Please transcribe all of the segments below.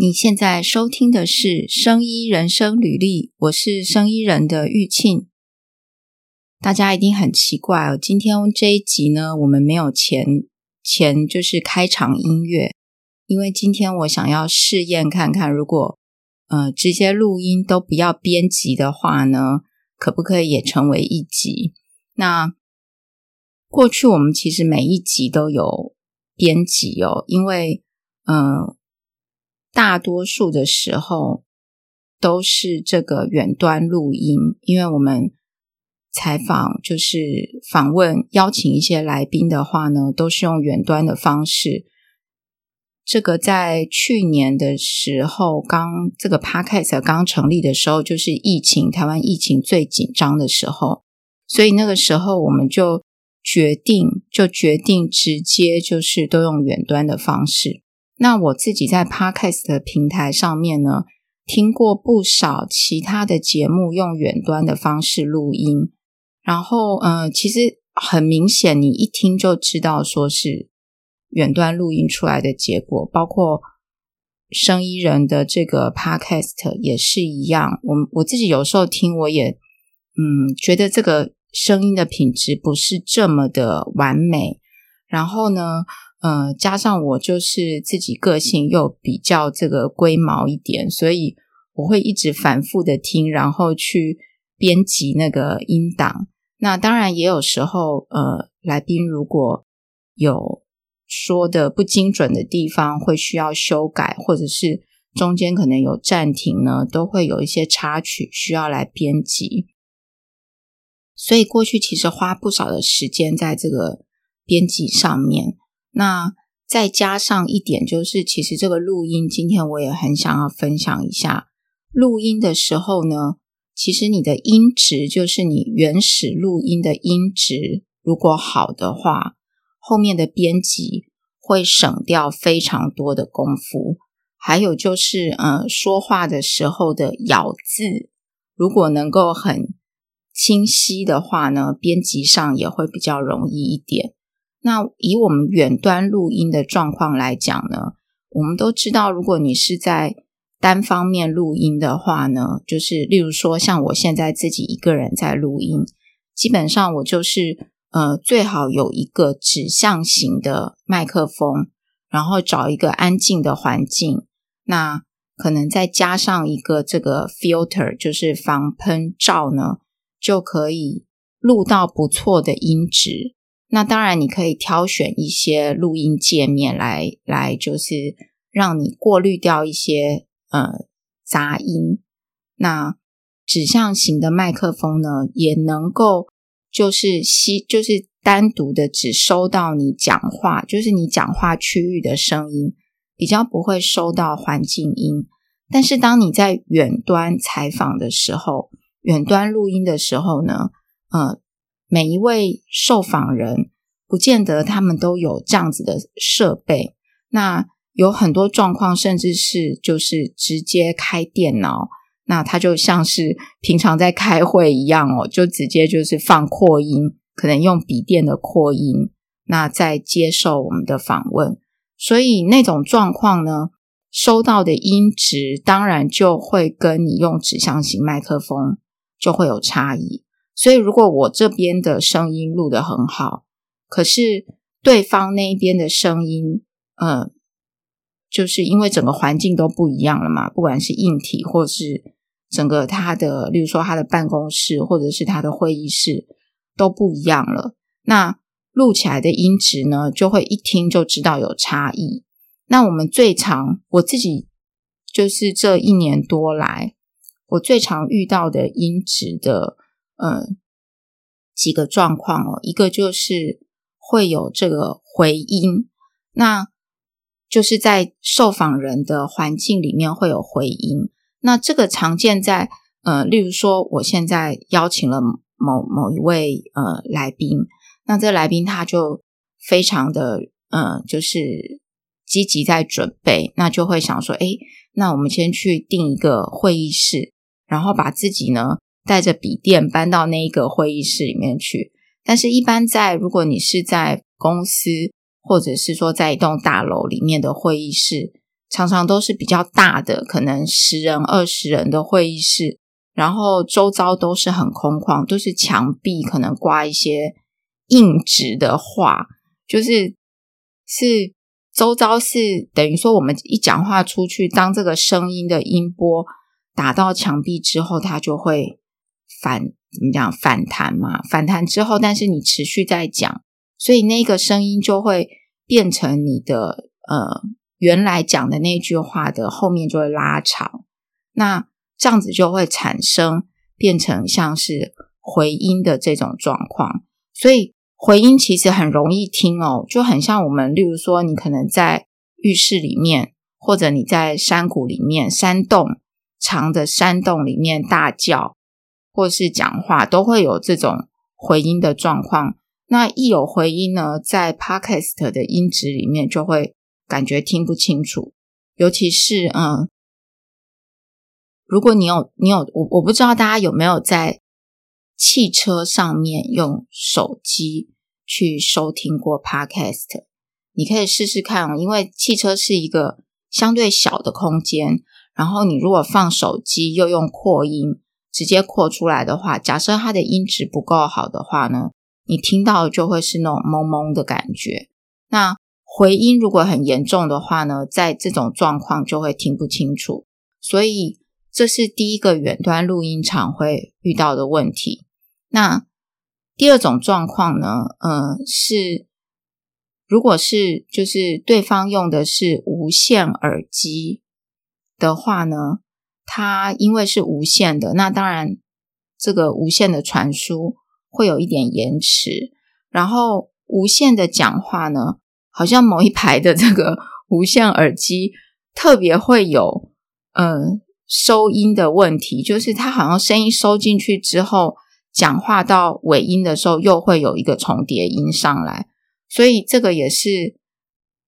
你现在收听的是《生医人生履历》，我是生医人的玉庆。大家一定很奇怪哦，今天这一集呢，我们没有前前就是开场音乐，因为今天我想要试验看看，如果呃直接录音都不要编辑的话呢，可不可以也成为一集？那过去我们其实每一集都有编辑哦，因为嗯。大多数的时候都是这个远端录音，因为我们采访就是访问邀请一些来宾的话呢，都是用远端的方式。这个在去年的时候，刚这个 Podcast 刚成立的时候，就是疫情，台湾疫情最紧张的时候，所以那个时候我们就决定，就决定直接就是都用远端的方式。那我自己在 Podcast 的平台上面呢，听过不少其他的节目用远端的方式录音，然后呃，其实很明显，你一听就知道说是远端录音出来的结果，包括生医人的这个 Podcast 也是一样。我我自己有时候听，我也嗯觉得这个声音的品质不是这么的完美，然后呢。呃，加上我就是自己个性又比较这个龟毛一点，所以我会一直反复的听，然后去编辑那个音档。那当然也有时候，呃，来宾如果有说的不精准的地方，会需要修改，或者是中间可能有暂停呢，都会有一些插曲需要来编辑。所以过去其实花不少的时间在这个编辑上面。那再加上一点，就是其实这个录音，今天我也很想要分享一下。录音的时候呢，其实你的音质，就是你原始录音的音质，如果好的话，后面的编辑会省掉非常多的功夫。还有就是，呃，说话的时候的咬字，如果能够很清晰的话呢，编辑上也会比较容易一点。那以我们远端录音的状况来讲呢，我们都知道，如果你是在单方面录音的话呢，就是例如说像我现在自己一个人在录音，基本上我就是呃最好有一个指向型的麦克风，然后找一个安静的环境，那可能再加上一个这个 filter，就是防喷罩呢，就可以录到不错的音质。那当然，你可以挑选一些录音界面来来，就是让你过滤掉一些呃杂音。那指向型的麦克风呢，也能够就是吸，就是单独的只收到你讲话，就是你讲话区域的声音，比较不会收到环境音。但是当你在远端采访的时候，远端录音的时候呢，呃。每一位受访人，不见得他们都有这样子的设备。那有很多状况，甚至是就是直接开电脑，那他就像是平常在开会一样哦，就直接就是放扩音，可能用笔电的扩音，那再接受我们的访问。所以那种状况呢，收到的音质当然就会跟你用指向型麦克风就会有差异。所以，如果我这边的声音录得很好，可是对方那一边的声音，呃，就是因为整个环境都不一样了嘛，不管是硬体或是整个他的，例如说他的办公室或者是他的会议室都不一样了，那录起来的音质呢，就会一听就知道有差异。那我们最常，我自己就是这一年多来，我最常遇到的音质的。嗯，几个状况哦，一个就是会有这个回音，那就是在受访人的环境里面会有回音。那这个常见在呃，例如说，我现在邀请了某某一位呃来宾，那这来宾他就非常的呃，就是积极在准备，那就会想说，哎，那我们先去订一个会议室，然后把自己呢。带着笔电搬到那一个会议室里面去，但是，一般在如果你是在公司或者是说在一栋大楼里面的会议室，常常都是比较大的，可能十人、二十人的会议室，然后周遭都是很空旷，都是墙壁，可能挂一些硬纸的画，就是是周遭是等于说我们一讲话出去，当这个声音的音波打到墙壁之后，它就会反怎么讲反弹嘛？反弹之后，但是你持续在讲，所以那个声音就会变成你的呃。原来讲的那句话的后面就会拉长，那这样子就会产生变成像是回音的这种状况。所以回音其实很容易听哦，就很像我们，例如说你可能在浴室里面，或者你在山谷里面、山洞长的山洞里面大叫，或是讲话，都会有这种回音的状况。那一有回音呢，在 Podcast 的音质里面就会。感觉听不清楚，尤其是嗯，如果你有你有我我不知道大家有没有在汽车上面用手机去收听过 Podcast，你可以试试看哦，因为汽车是一个相对小的空间，然后你如果放手机又用扩音直接扩出来的话，假设它的音质不够好的话呢，你听到就会是那种蒙蒙的感觉，那。回音如果很严重的话呢，在这种状况就会听不清楚，所以这是第一个远端录音场会遇到的问题。那第二种状况呢，呃，是如果是就是对方用的是无线耳机的话呢，它因为是无线的，那当然这个无线的传输会有一点延迟，然后无线的讲话呢。好像某一排的这个无线耳机特别会有嗯收音的问题，就是它好像声音收进去之后，讲话到尾音的时候又会有一个重叠音上来，所以这个也是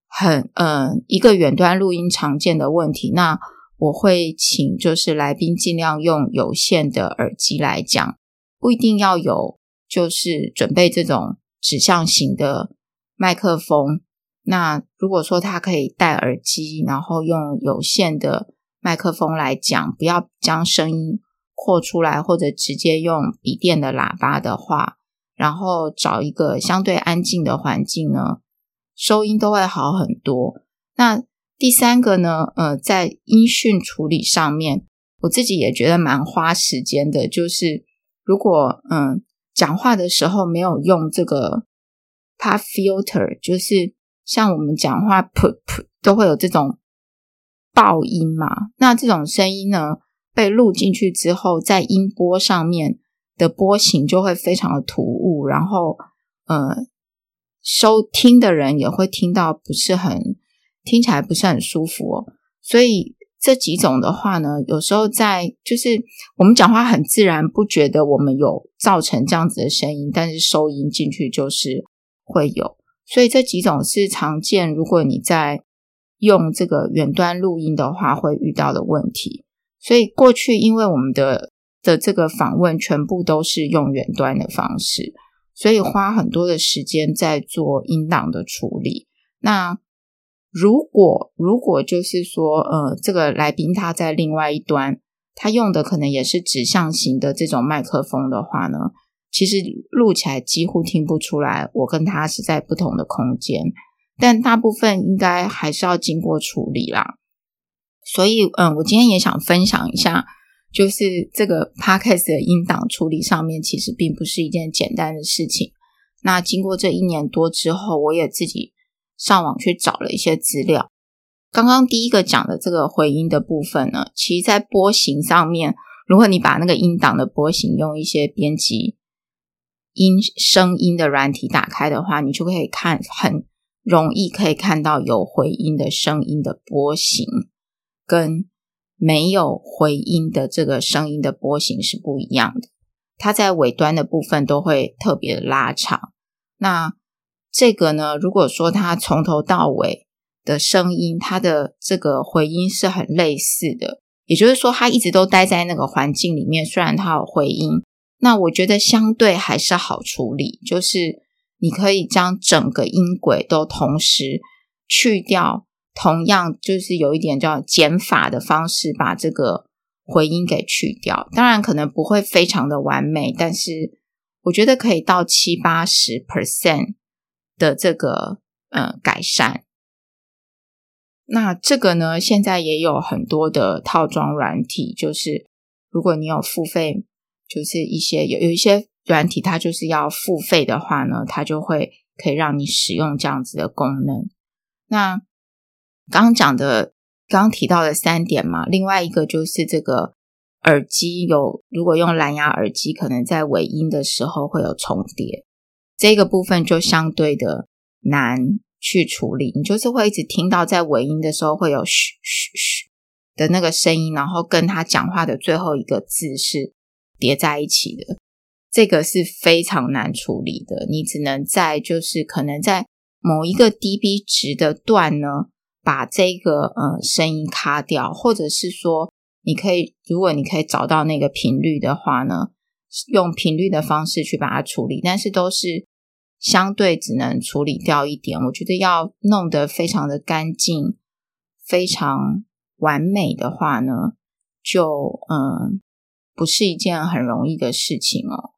很嗯一个远端录音常见的问题。那我会请就是来宾尽量用有线的耳机来讲，不一定要有就是准备这种指向型的麦克风。那如果说他可以戴耳机，然后用有线的麦克风来讲，不要将声音扩出来，或者直接用笔电的喇叭的话，然后找一个相对安静的环境呢，收音都会好很多。那第三个呢，呃，在音讯处理上面，我自己也觉得蛮花时间的，就是如果嗯讲话的时候没有用这个 pop filter，就是。像我们讲话噗噗都会有这种爆音嘛，那这种声音呢，被录进去之后，在音波上面的波形就会非常的突兀，然后呃，收听的人也会听到不是很听起来不是很舒服哦。所以这几种的话呢，有时候在就是我们讲话很自然，不觉得我们有造成这样子的声音，但是收音进去就是会有。所以这几种是常见，如果你在用这个远端录音的话，会遇到的问题。所以过去因为我们的的这个访问全部都是用远端的方式，所以花很多的时间在做音档的处理。那如果如果就是说，呃，这个来宾他在另外一端，他用的可能也是指向型的这种麦克风的话呢？其实录起来几乎听不出来，我跟他是在不同的空间，但大部分应该还是要经过处理啦。所以，嗯，我今天也想分享一下，就是这个 Podcast 的音档处理上面，其实并不是一件简单的事情。那经过这一年多之后，我也自己上网去找了一些资料。刚刚第一个讲的这个回音的部分呢，其实在波形上面，如果你把那个音档的波形用一些编辑。音声音的软体打开的话，你就可以看，很容易可以看到有回音的声音的波形，跟没有回音的这个声音的波形是不一样的。它在尾端的部分都会特别的拉长。那这个呢，如果说它从头到尾的声音，它的这个回音是很类似的，也就是说，它一直都待在那个环境里面，虽然它有回音。那我觉得相对还是好处理，就是你可以将整个音轨都同时去掉同样就是有一点叫减法的方式，把这个回音给去掉。当然可能不会非常的完美，但是我觉得可以到七八十 percent 的这个呃改善。那这个呢，现在也有很多的套装软体，就是如果你有付费，就是一些有有一些软体，它就是要付费的话呢，它就会可以让你使用这样子的功能。那刚刚讲的，刚刚提到的三点嘛，另外一个就是这个耳机有，如果用蓝牙耳机，可能在尾音的时候会有重叠，这个部分就相对的难。去处理，你就是会一直听到在尾音的时候会有嘘嘘嘘的那个声音，然后跟他讲话的最后一个字是叠在一起的，这个是非常难处理的。你只能在就是可能在某一个 dB 值的段呢，把这个呃声音卡掉，或者是说你可以，如果你可以找到那个频率的话呢，用频率的方式去把它处理，但是都是。相对只能处理掉一点，我觉得要弄得非常的干净、非常完美的话呢，就嗯不是一件很容易的事情哦。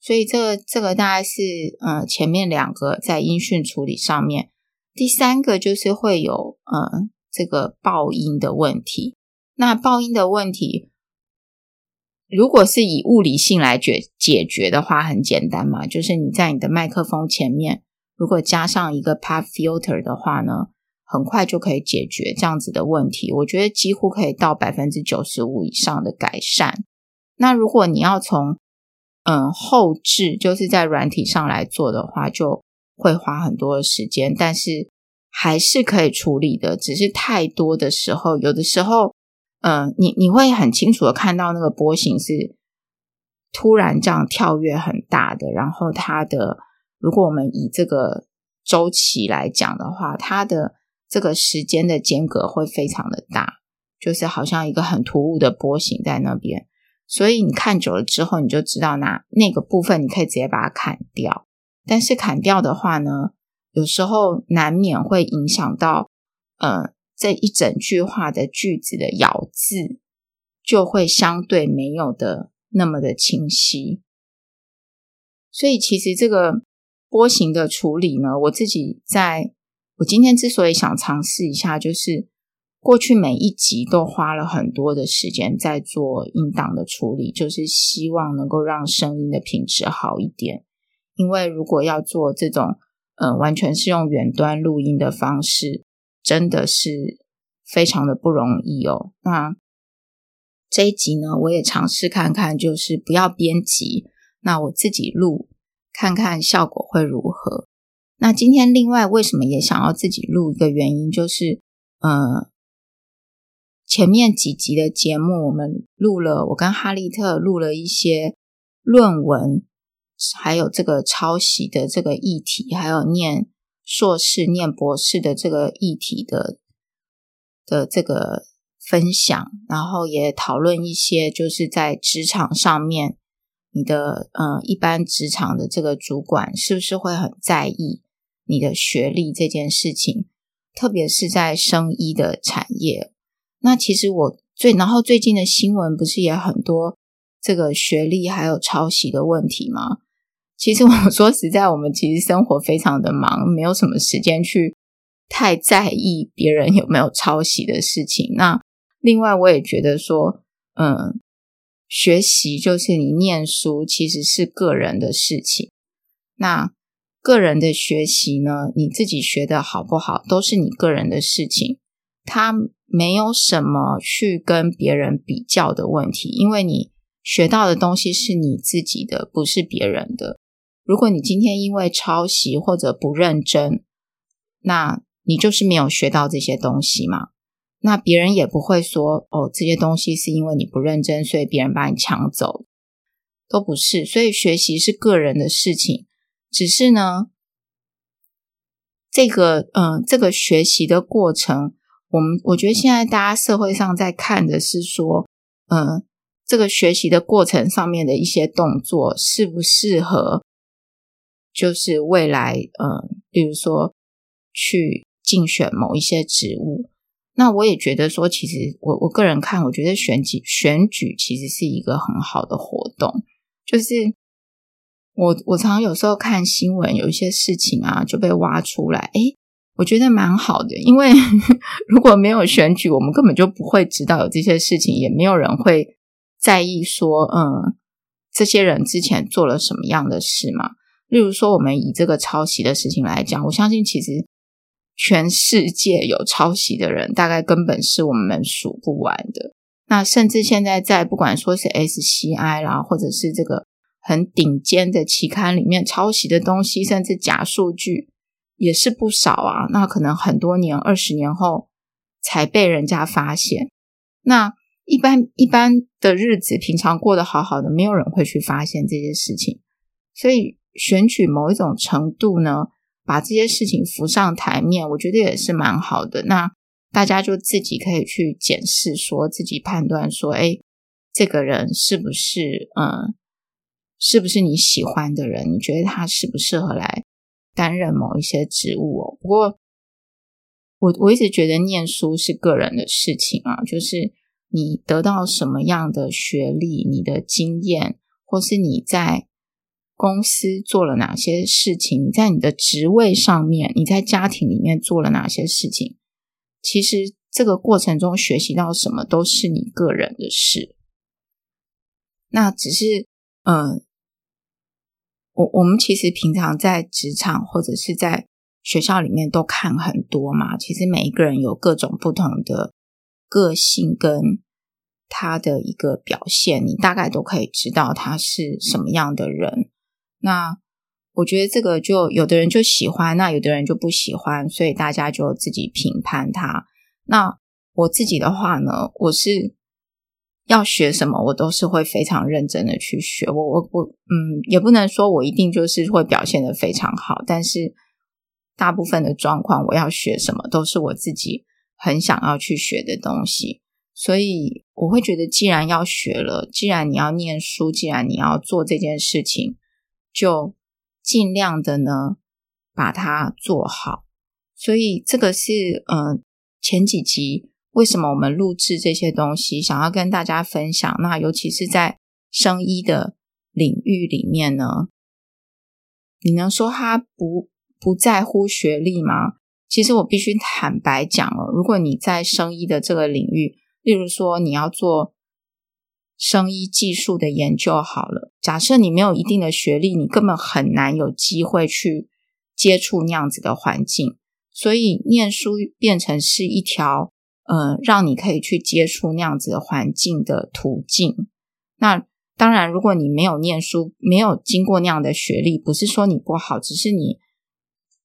所以这个这个大概是嗯前面两个在音讯处理上面，第三个就是会有嗯这个爆音的问题。那爆音的问题。如果是以物理性来解解决的话，很简单嘛，就是你在你的麦克风前面，如果加上一个 pop filter 的话呢，很快就可以解决这样子的问题。我觉得几乎可以到百分之九十五以上的改善。那如果你要从嗯后置，就是在软体上来做的话，就会花很多的时间，但是还是可以处理的。只是太多的时候，有的时候。嗯，你你会很清楚的看到那个波形是突然这样跳跃很大的，然后它的，如果我们以这个周期来讲的话，它的这个时间的间隔会非常的大，就是好像一个很突兀的波形在那边，所以你看久了之后，你就知道那那个部分你可以直接把它砍掉，但是砍掉的话呢，有时候难免会影响到，嗯。这一整句话的句子的咬字就会相对没有的那么的清晰，所以其实这个波形的处理呢，我自己在我今天之所以想尝试一下，就是过去每一集都花了很多的时间在做音档的处理，就是希望能够让声音的品质好一点。因为如果要做这种呃完全是用远端录音的方式。真的是非常的不容易哦。那这一集呢，我也尝试看看，就是不要编辑，那我自己录，看看效果会如何。那今天另外为什么也想要自己录一个原因，就是呃，前面几集的节目我们录了，我跟哈利特录了一些论文，还有这个抄袭的这个议题，还有念。硕士念博士的这个议题的的这个分享，然后也讨论一些就是在职场上面，你的嗯一般职场的这个主管是不是会很在意你的学历这件事情，特别是在生医的产业。那其实我最然后最近的新闻不是也很多这个学历还有抄袭的问题吗？其实我 说实在，我们其实生活非常的忙，没有什么时间去太在意别人有没有抄袭的事情。那另外，我也觉得说，嗯，学习就是你念书，其实是个人的事情。那个人的学习呢，你自己学的好不好，都是你个人的事情，他没有什么去跟别人比较的问题，因为你学到的东西是你自己的，不是别人的。如果你今天因为抄袭或者不认真，那你就是没有学到这些东西嘛。那别人也不会说哦，这些东西是因为你不认真，所以别人把你抢走，都不是。所以学习是个人的事情，只是呢，这个嗯，这个学习的过程，我们我觉得现在大家社会上在看的是说，嗯，这个学习的过程上面的一些动作适不适合。就是未来，嗯，比如说去竞选某一些职务。那我也觉得说，其实我我个人看，我觉得选举选举其实是一个很好的活动。就是我我常常有时候看新闻，有一些事情啊就被挖出来，诶，我觉得蛮好的。因为 如果没有选举，我们根本就不会知道有这些事情，也没有人会在意说，嗯，这些人之前做了什么样的事嘛。例如说，我们以这个抄袭的事情来讲，我相信其实。全世界有抄袭的人，大概根本是我们数不完的。那甚至现在在不管说是 SCI 啦，或者是这个很顶尖的期刊里面抄袭的东西，甚至假数据也是不少啊。那可能很多年、二十年后才被人家发现。那一般一般的日子，平常过得好好的，没有人会去发现这些事情。所以选举某一种程度呢，把这些事情浮上台面，我觉得也是蛮好的。那大家就自己可以去检视，说自己判断说，哎，这个人是不是，嗯，是不是你喜欢的人？你觉得他适不适合来担任某一些职务哦？不过，我我一直觉得念书是个人的事情啊，就是你得到什么样的学历，你的经验，或是你在。公司做了哪些事情？你在你的职位上面，你在家庭里面做了哪些事情？其实这个过程中学习到什么都是你个人的事。那只是，嗯，我我们其实平常在职场或者是在学校里面都看很多嘛。其实每一个人有各种不同的个性跟他的一个表现，你大概都可以知道他是什么样的人。那我觉得这个就有的人就喜欢，那有的人就不喜欢，所以大家就自己评判他。那我自己的话呢，我是要学什么，我都是会非常认真的去学。我我我，嗯，也不能说我一定就是会表现得非常好，但是大部分的状况，我要学什么都是我自己很想要去学的东西。所以我会觉得，既然要学了，既然你要念书，既然你要做这件事情。就尽量的呢，把它做好。所以这个是呃前几集为什么我们录制这些东西，想要跟大家分享。那尤其是在生医的领域里面呢，你能说他不不在乎学历吗？其实我必须坦白讲了，如果你在生医的这个领域，例如说你要做。生医技术的研究好了，假设你没有一定的学历，你根本很难有机会去接触那样子的环境。所以，念书变成是一条，呃，让你可以去接触那样子的环境的途径。那当然，如果你没有念书，没有经过那样的学历，不是说你不好，只是你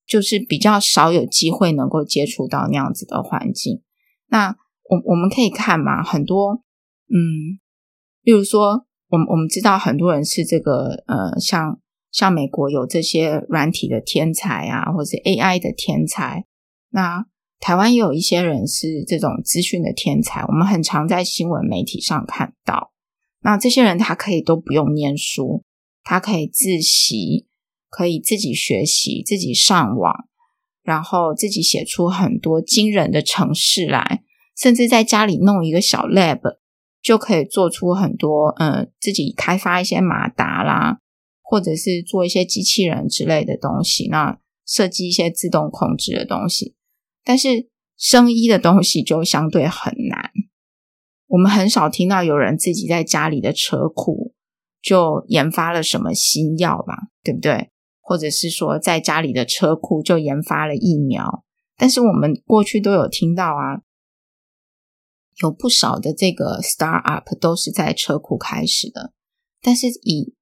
就是比较少有机会能够接触到那样子的环境。那我我们可以看嘛，很多，嗯。例如说，我们我们知道很多人是这个呃，像像美国有这些软体的天才啊，或者 AI 的天才。那台湾也有一些人是这种资讯的天才，我们很常在新闻媒体上看到。那这些人他可以都不用念书，他可以自习，可以自己学习，自己上网，然后自己写出很多惊人的程式来，甚至在家里弄一个小 lab。就可以做出很多，呃，自己开发一些马达啦，或者是做一些机器人之类的东西，那设计一些自动控制的东西。但是生医的东西就相对很难，我们很少听到有人自己在家里的车库就研发了什么新药吧，对不对？或者是说在家里的车库就研发了疫苗，但是我们过去都有听到啊。有不少的这个 startup 都是在车库开始的，但是以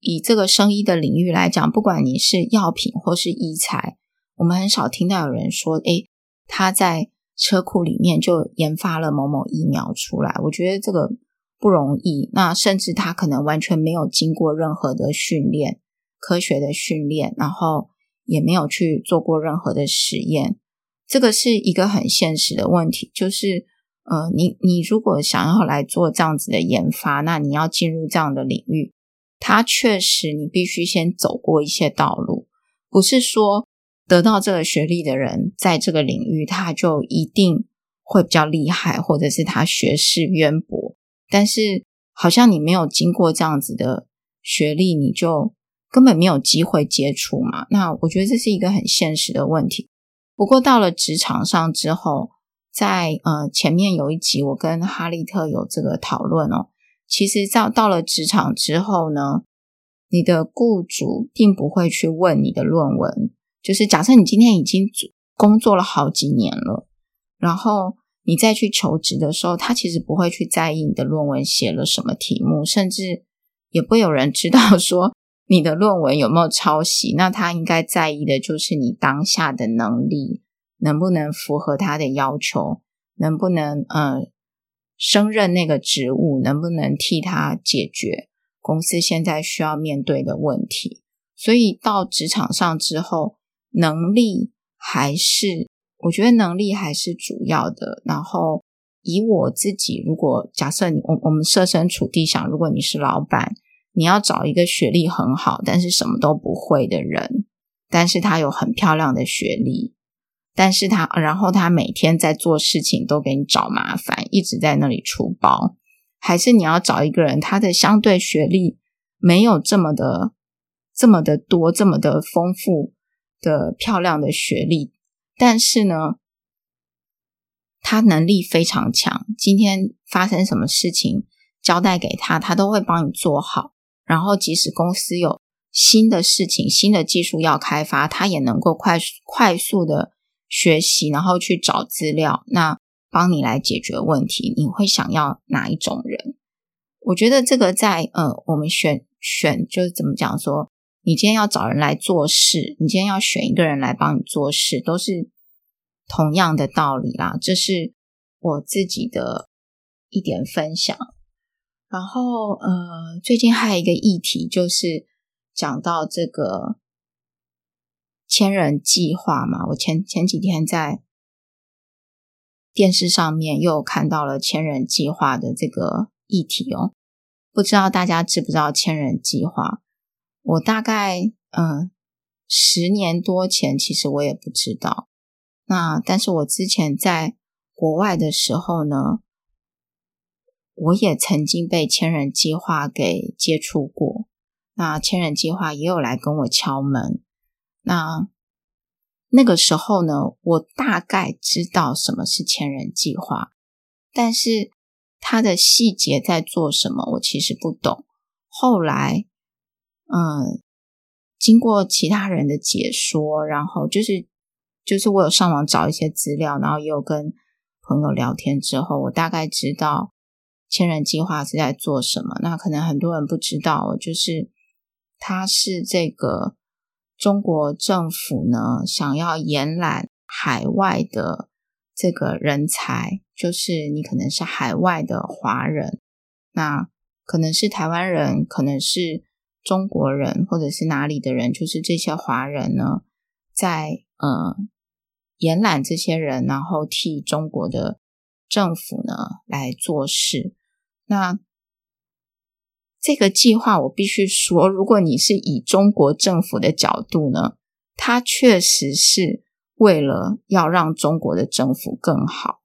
以这个生意的领域来讲，不管你是药品或是医材，我们很少听到有人说，诶，他在车库里面就研发了某某疫苗出来。我觉得这个不容易，那甚至他可能完全没有经过任何的训练，科学的训练，然后也没有去做过任何的实验。这个是一个很现实的问题，就是。呃，你你如果想要来做这样子的研发，那你要进入这样的领域，它确实你必须先走过一些道路，不是说得到这个学历的人，在这个领域他就一定会比较厉害，或者是他学识渊博。但是好像你没有经过这样子的学历，你就根本没有机会接触嘛。那我觉得这是一个很现实的问题。不过到了职场上之后，在呃前面有一集我跟哈利特有这个讨论哦。其实到到了职场之后呢，你的雇主并不会去问你的论文。就是假设你今天已经工作了好几年了，然后你再去求职的时候，他其实不会去在意你的论文写了什么题目，甚至也不会有人知道说你的论文有没有抄袭。那他应该在意的就是你当下的能力能不能符合他的要求，能不能呃。升任那个职务，能不能替他解决公司现在需要面对的问题？所以到职场上之后，能力还是我觉得能力还是主要的。然后以我自己，如果假设你我我们设身处地想，如果你是老板，你要找一个学历很好，但是什么都不会的人，但是他有很漂亮的学历。但是他，然后他每天在做事情都给你找麻烦，一直在那里出包。还是你要找一个人，他的相对学历没有这么的、这么的多、这么的丰富的漂亮的学历，但是呢，他能力非常强。今天发生什么事情，交代给他，他都会帮你做好。然后，即使公司有新的事情、新的技术要开发，他也能够快速、快速的。学习，然后去找资料，那帮你来解决问题。你会想要哪一种人？我觉得这个在呃，我们选选就是怎么讲说，你今天要找人来做事，你今天要选一个人来帮你做事，都是同样的道理啦。这是我自己的一点分享。然后呃，最近还有一个议题，就是讲到这个。千人计划嘛，我前前几天在电视上面又看到了千人计划的这个议题哦，不知道大家知不知道千人计划？我大概嗯十年多前，其实我也不知道。那但是我之前在国外的时候呢，我也曾经被千人计划给接触过。那千人计划也有来跟我敲门。那那个时候呢，我大概知道什么是千人计划，但是它的细节在做什么，我其实不懂。后来，嗯，经过其他人的解说，然后就是就是我有上网找一些资料，然后也有跟朋友聊天之后，我大概知道千人计划是在做什么。那可能很多人不知道，就是它是这个。中国政府呢，想要延揽海外的这个人才，就是你可能是海外的华人，那可能是台湾人，可能是中国人，或者是哪里的人，就是这些华人呢，在呃延揽这些人，然后替中国的政府呢来做事，那。这个计划，我必须说，如果你是以中国政府的角度呢，它确实是为了要让中国的政府更好，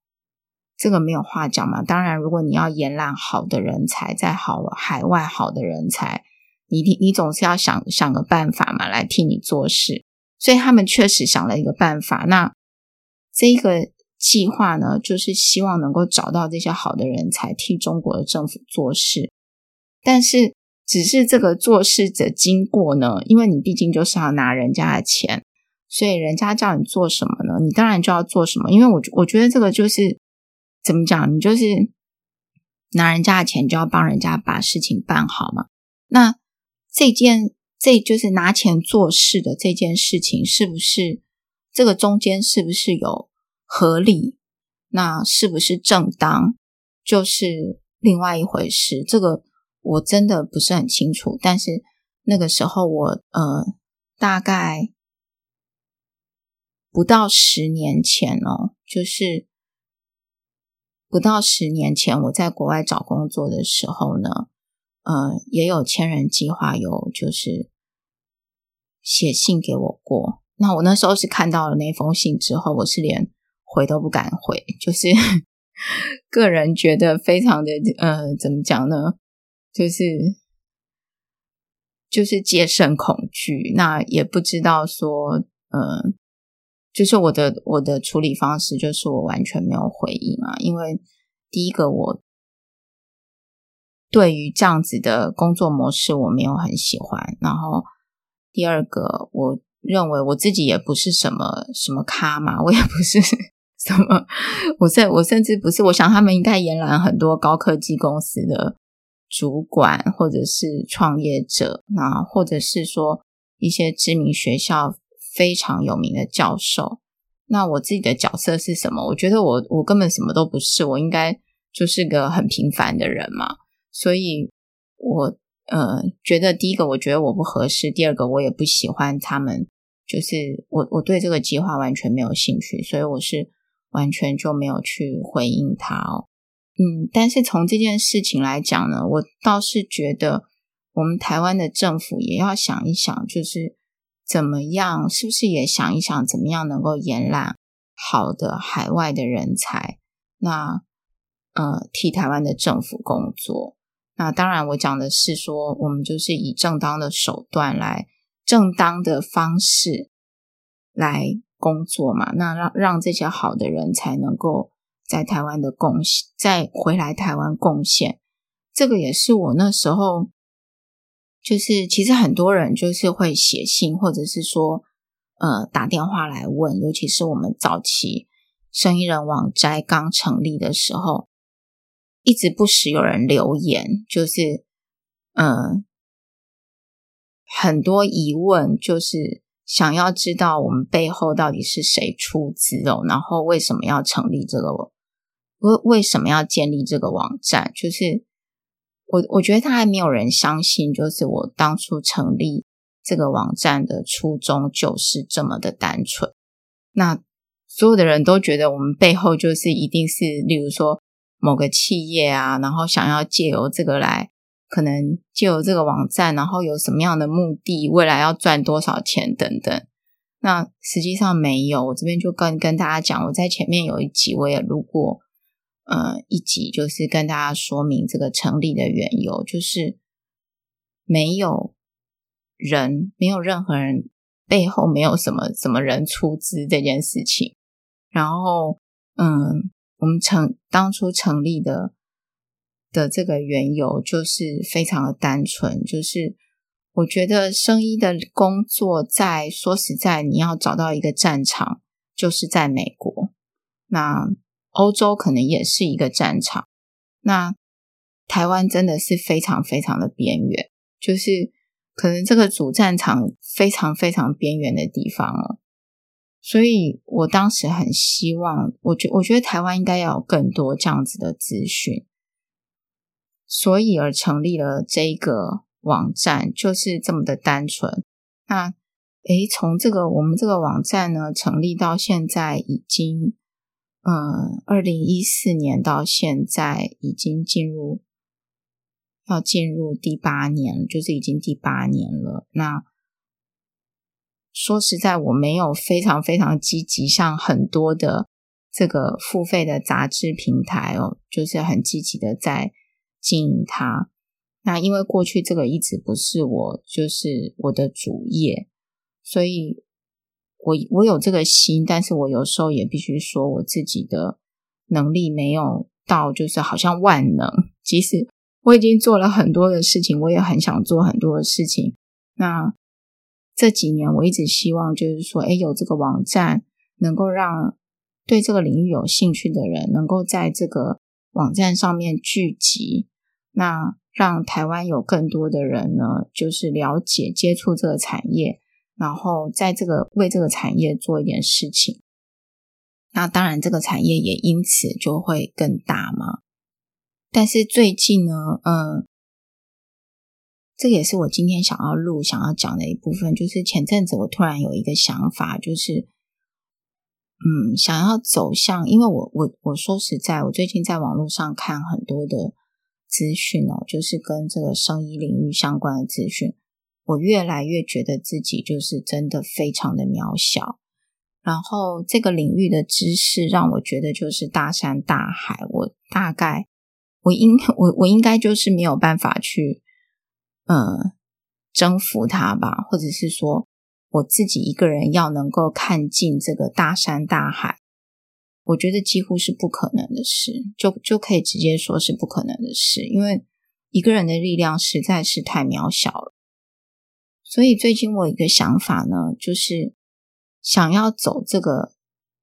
这个没有话讲嘛。当然，如果你要延揽好的人才，在好海外好的人才，你你总是要想想个办法嘛，来替你做事。所以他们确实想了一个办法。那这个计划呢，就是希望能够找到这些好的人才，替中国的政府做事。但是，只是这个做事者经过呢，因为你毕竟就是要拿人家的钱，所以人家叫你做什么呢，你当然就要做什么。因为我我觉得这个就是怎么讲，你就是拿人家的钱，就要帮人家把事情办好嘛。那这件这就是拿钱做事的这件事情，是不是这个中间是不是有合理？那是不是正当？就是另外一回事。这个。我真的不是很清楚，但是那个时候我呃大概不到十年前哦，就是不到十年前我在国外找工作的时候呢，呃也有千人计划有就是写信给我过，那我那时候是看到了那封信之后，我是连回都不敢回，就是 个人觉得非常的呃，怎么讲呢？就是就是接生恐惧，那也不知道说，呃，就是我的我的处理方式，就是我完全没有回应啊，因为第一个我对于这样子的工作模式我没有很喜欢，然后第二个我。认为我自己也不是什么什么咖嘛，我也不是什么，我甚我甚至不是。我想他们应该延揽很多高科技公司的主管，或者是创业者，那或者是说一些知名学校非常有名的教授。那我自己的角色是什么？我觉得我我根本什么都不是，我应该就是个很平凡的人嘛。所以我呃觉得第一个，我觉得我不合适；第二个，我也不喜欢他们。就是我，我对这个计划完全没有兴趣，所以我是完全就没有去回应他哦。嗯，但是从这件事情来讲呢，我倒是觉得我们台湾的政府也要想一想，就是怎么样，是不是也想一想，怎么样能够延揽好的海外的人才，那呃，替台湾的政府工作。那当然，我讲的是说，我们就是以正当的手段来。正当的方式来工作嘛，那让让这些好的人才能够在台湾的贡献，再回来台湾贡献。这个也是我那时候，就是其实很多人就是会写信，或者是说呃打电话来问，尤其是我们早期生意人网摘刚成立的时候，一直不时有人留言，就是嗯。呃很多疑问，就是想要知道我们背后到底是谁出资哦，然后为什么要成立这个，为为什么要建立这个网站？就是我我觉得他还没有人相信，就是我当初成立这个网站的初衷就是这么的单纯。那所有的人都觉得我们背后就是一定是，例如说某个企业啊，然后想要借由这个来。可能借由这个网站，然后有什么样的目的，未来要赚多少钱等等。那实际上没有，我这边就跟跟大家讲，我在前面有一集我也录过，呃，一集就是跟大家说明这个成立的缘由，就是没有人，没有任何人背后没有什么什么人出资这件事情。然后，嗯，我们成当初成立的。的这个缘由就是非常的单纯，就是我觉得生医的工作在说实在，你要找到一个战场，就是在美国，那欧洲可能也是一个战场，那台湾真的是非常非常的边缘，就是可能这个主战场非常非常边缘的地方哦，所以我当时很希望，我觉我觉得台湾应该要有更多这样子的资讯。所以而成立了这个网站，就是这么的单纯。那诶，从这个我们这个网站呢成立到现在，已经嗯，二零一四年到现在已经进入要进入第八年，就是已经第八年了。那说实在，我没有非常非常积极，像很多的这个付费的杂志平台哦，就是很积极的在。经营它，那因为过去这个一直不是我，就是我的主业，所以我我有这个心，但是我有时候也必须说，我自己的能力没有到，就是好像万能。即使我已经做了很多的事情，我也很想做很多的事情。那这几年我一直希望，就是说，诶，有这个网站，能够让对这个领域有兴趣的人，能够在这个网站上面聚集。那让台湾有更多的人呢，就是了解、接触这个产业，然后在这个为这个产业做一点事情。那当然，这个产业也因此就会更大嘛。但是最近呢，嗯，这个也是我今天想要录、想要讲的一部分，就是前阵子我突然有一个想法，就是嗯，想要走向，因为我我我说实在，我最近在网络上看很多的。资讯哦，就是跟这个生医领域相关的资讯，我越来越觉得自己就是真的非常的渺小。然后这个领域的知识让我觉得就是大山大海，我大概我应我我应该就是没有办法去嗯征服它吧，或者是说我自己一个人要能够看尽这个大山大海，我觉得几乎是不可能的事，就就可以直接说是不可能的事，因为一个人的力量实在是太渺小了。所以最近我一个想法呢，就是。想要走这个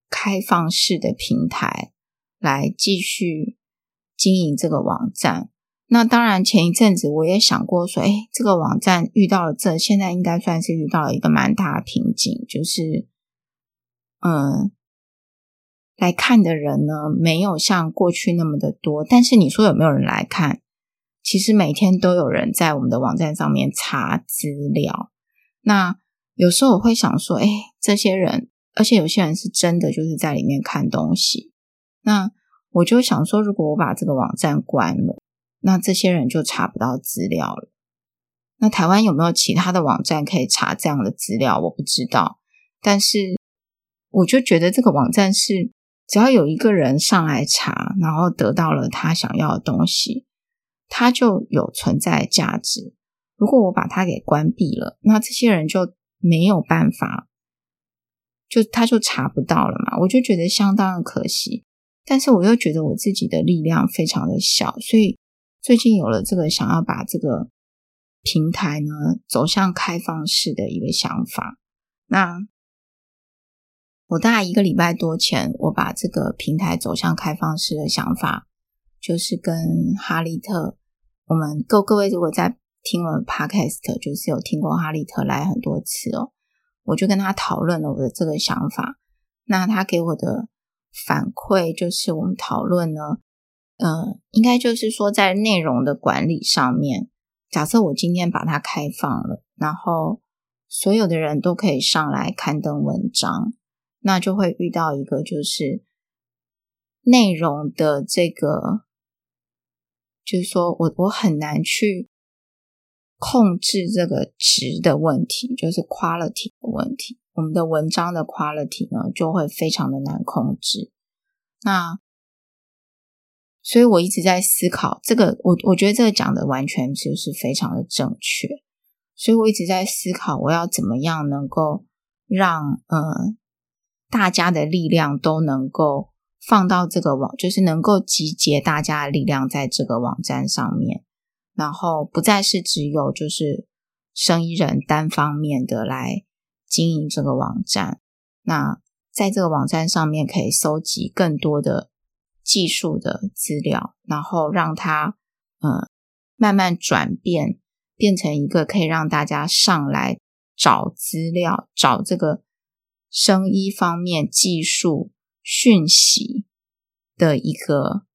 开放式的平台来继续经营这个网站，那当然前一阵子我也想过说，哎，这个网站遇到了这，现在应该算是遇到了一个蛮大的瓶颈，就是，嗯，来看的人呢，没有像过去那么的多，但是你说有没有人来看？其实每天都有人在我们的网站上面查资料，那。有时候我会想说，哎，这些人，而且有些人是真的就是在里面看东西。那我就想说，如果我把这个网站关了，那这些人就查不到资料了。那台湾有没有其他的网站可以查这样的资料？我不知道。但是我就觉得这个网站是，只要有一个人上来查，然后得到了他想要的东西，他就有存在价值。如果我把它给关闭了，那这些人就。没有办法，就他就查不到了嘛，我就觉得相当的可惜。但是我又觉得我自己的力量非常的小，所以最近有了这个想要把这个平台呢走向开放式的一个想法。那我大概一个礼拜多前，我把这个平台走向开放式的想法，就是跟哈利特，我们各各位如果在。听我们 Podcast，就是有听过哈利特来很多次哦，我就跟他讨论了我的这个想法。那他给我的反馈就是，我们讨论呢，呃，应该就是说在内容的管理上面，假设我今天把它开放了，然后所有的人都可以上来刊登文章，那就会遇到一个就是内容的这个，就是说我我很难去。控制这个值的问题，就是 quality 的问题。我们的文章的 quality 呢，就会非常的难控制。那，所以我一直在思考这个，我我觉得这个讲的完全就是非常的正确。所以我一直在思考，我要怎么样能够让呃大家的力量都能够放到这个网，就是能够集结大家的力量在这个网站上面。然后不再是只有就是生医人单方面的来经营这个网站，那在这个网站上面可以搜集更多的技术的资料，然后让它呃慢慢转变，变成一个可以让大家上来找资料、找这个生医方面技术讯息的一个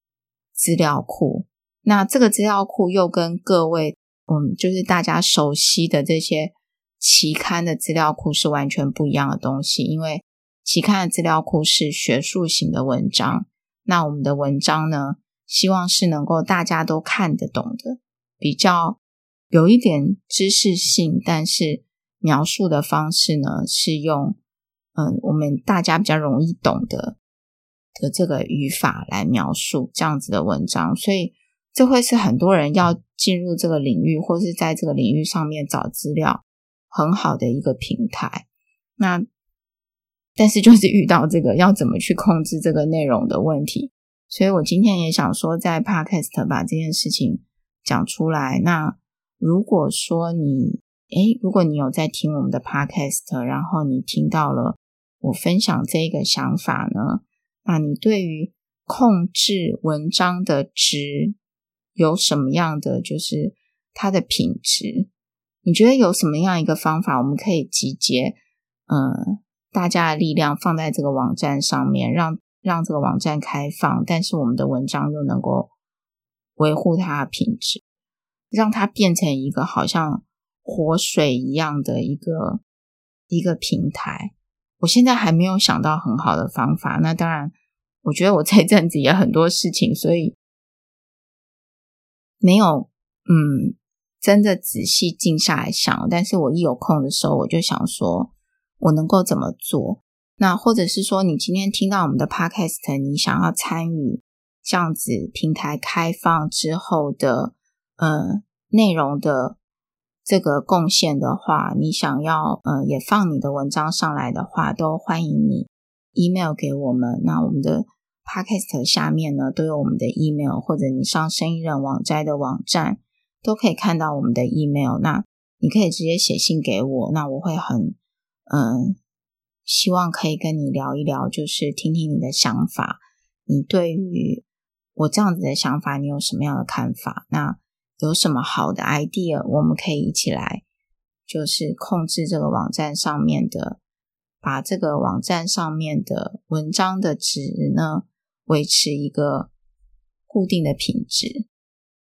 资料库。那这个资料库又跟各位，嗯，就是大家熟悉的这些期刊的资料库是完全不一样的东西。因为期刊的资料库是学术型的文章，那我们的文章呢，希望是能够大家都看得懂的，比较有一点知识性，但是描述的方式呢，是用嗯，我们大家比较容易懂的的这个语法来描述这样子的文章，所以。这会是很多人要进入这个领域，或是在这个领域上面找资料很好的一个平台。那但是就是遇到这个要怎么去控制这个内容的问题，所以我今天也想说，在 Podcast 把这件事情讲出来。那如果说你诶，如果你有在听我们的 Podcast，然后你听到了我分享这个想法呢，那你对于控制文章的值，有什么样的就是它的品质？你觉得有什么样一个方法，我们可以集结嗯大家的力量放在这个网站上面，让让这个网站开放，但是我们的文章又能够维护它的品质，让它变成一个好像活水一样的一个一个平台。我现在还没有想到很好的方法。那当然，我觉得我这阵子也很多事情，所以。没有，嗯，真的仔细静下来想，但是我一有空的时候，我就想说，我能够怎么做？那或者是说，你今天听到我们的 podcast，你想要参与这样子平台开放之后的呃内容的这个贡献的话，你想要呃也放你的文章上来的话，都欢迎你 email 给我们。那我们的 podcast 下面呢都有我们的 email，或者你上生意人网摘的网站都可以看到我们的 email。那你可以直接写信给我，那我会很嗯。希望可以跟你聊一聊，就是听听你的想法。你对于我这样子的想法，你有什么样的看法？那有什么好的 idea，我们可以一起来，就是控制这个网站上面的，把这个网站上面的文章的值呢，维持一个固定的品质，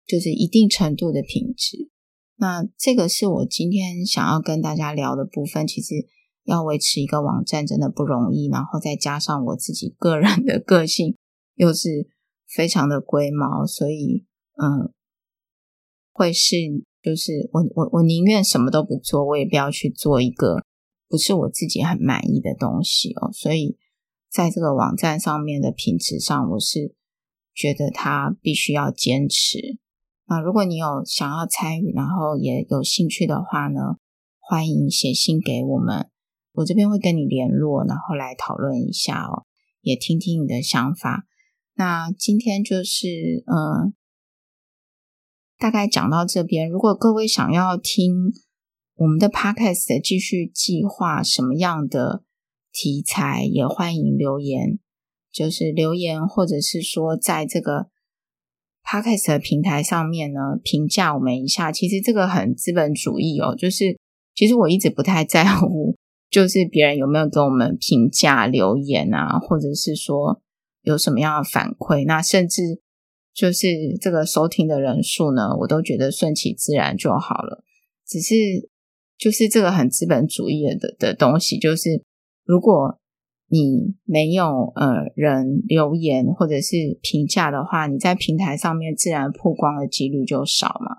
就是一定程度的品质。那这个是我今天想要跟大家聊的部分，其实。要维持一个网站真的不容易，然后再加上我自己个人的个性又是非常的龟毛，所以嗯，会是就是我我我宁愿什么都不做，我也不要去做一个不是我自己很满意的东西哦。所以在这个网站上面的品质上，我是觉得它必须要坚持。那如果你有想要参与，然后也有兴趣的话呢，欢迎写信给我们。我这边会跟你联络，然后来讨论一下哦，也听听你的想法。那今天就是嗯，大概讲到这边。如果各位想要听我们的 podcast 继续计划什么样的题材，也欢迎留言，就是留言或者是说在这个 podcast 的平台上面呢评价我们一下。其实这个很资本主义哦，就是其实我一直不太在乎。就是别人有没有给我们评价留言啊，或者是说有什么样的反馈？那甚至就是这个收听的人数呢，我都觉得顺其自然就好了。只是就是这个很资本主义的的东西，就是如果你没有呃人留言或者是评价的话，你在平台上面自然曝光的几率就少嘛。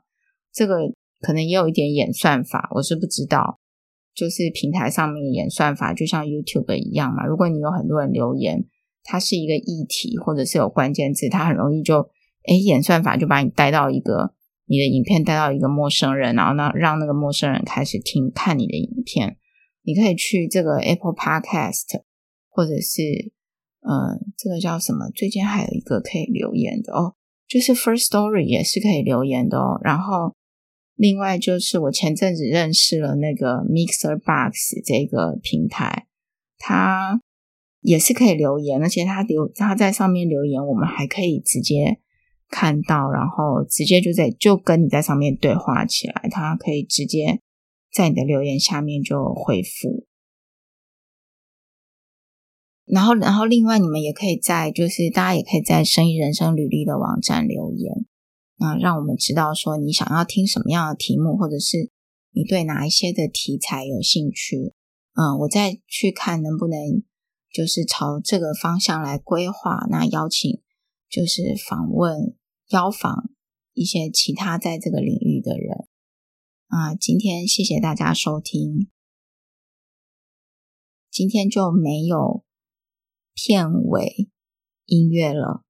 这个可能也有一点演算法，我是不知道。就是平台上面演算法，就像 YouTube 一样嘛。如果你有很多人留言，它是一个议题，或者是有关键字，它很容易就，诶，演算法就把你带到一个你的影片带到一个陌生人，然后呢，让那个陌生人开始听看你的影片。你可以去这个 Apple Podcast，或者是呃，这个叫什么？最近还有一个可以留言的哦，就是 First Story 也是可以留言的哦。然后。另外就是我前阵子认识了那个 Mixer Box 这个平台，它也是可以留言，而且它留它在上面留言，我们还可以直接看到，然后直接就在就跟你在上面对话起来，他可以直接在你的留言下面就回复。然后，然后另外你们也可以在就是大家也可以在生意人生履历的网站留言。啊，让我们知道说你想要听什么样的题目，或者是你对哪一些的题材有兴趣，嗯，我再去看能不能就是朝这个方向来规划。那邀请就是访问邀访一些其他在这个领域的人。啊，今天谢谢大家收听，今天就没有片尾音乐了。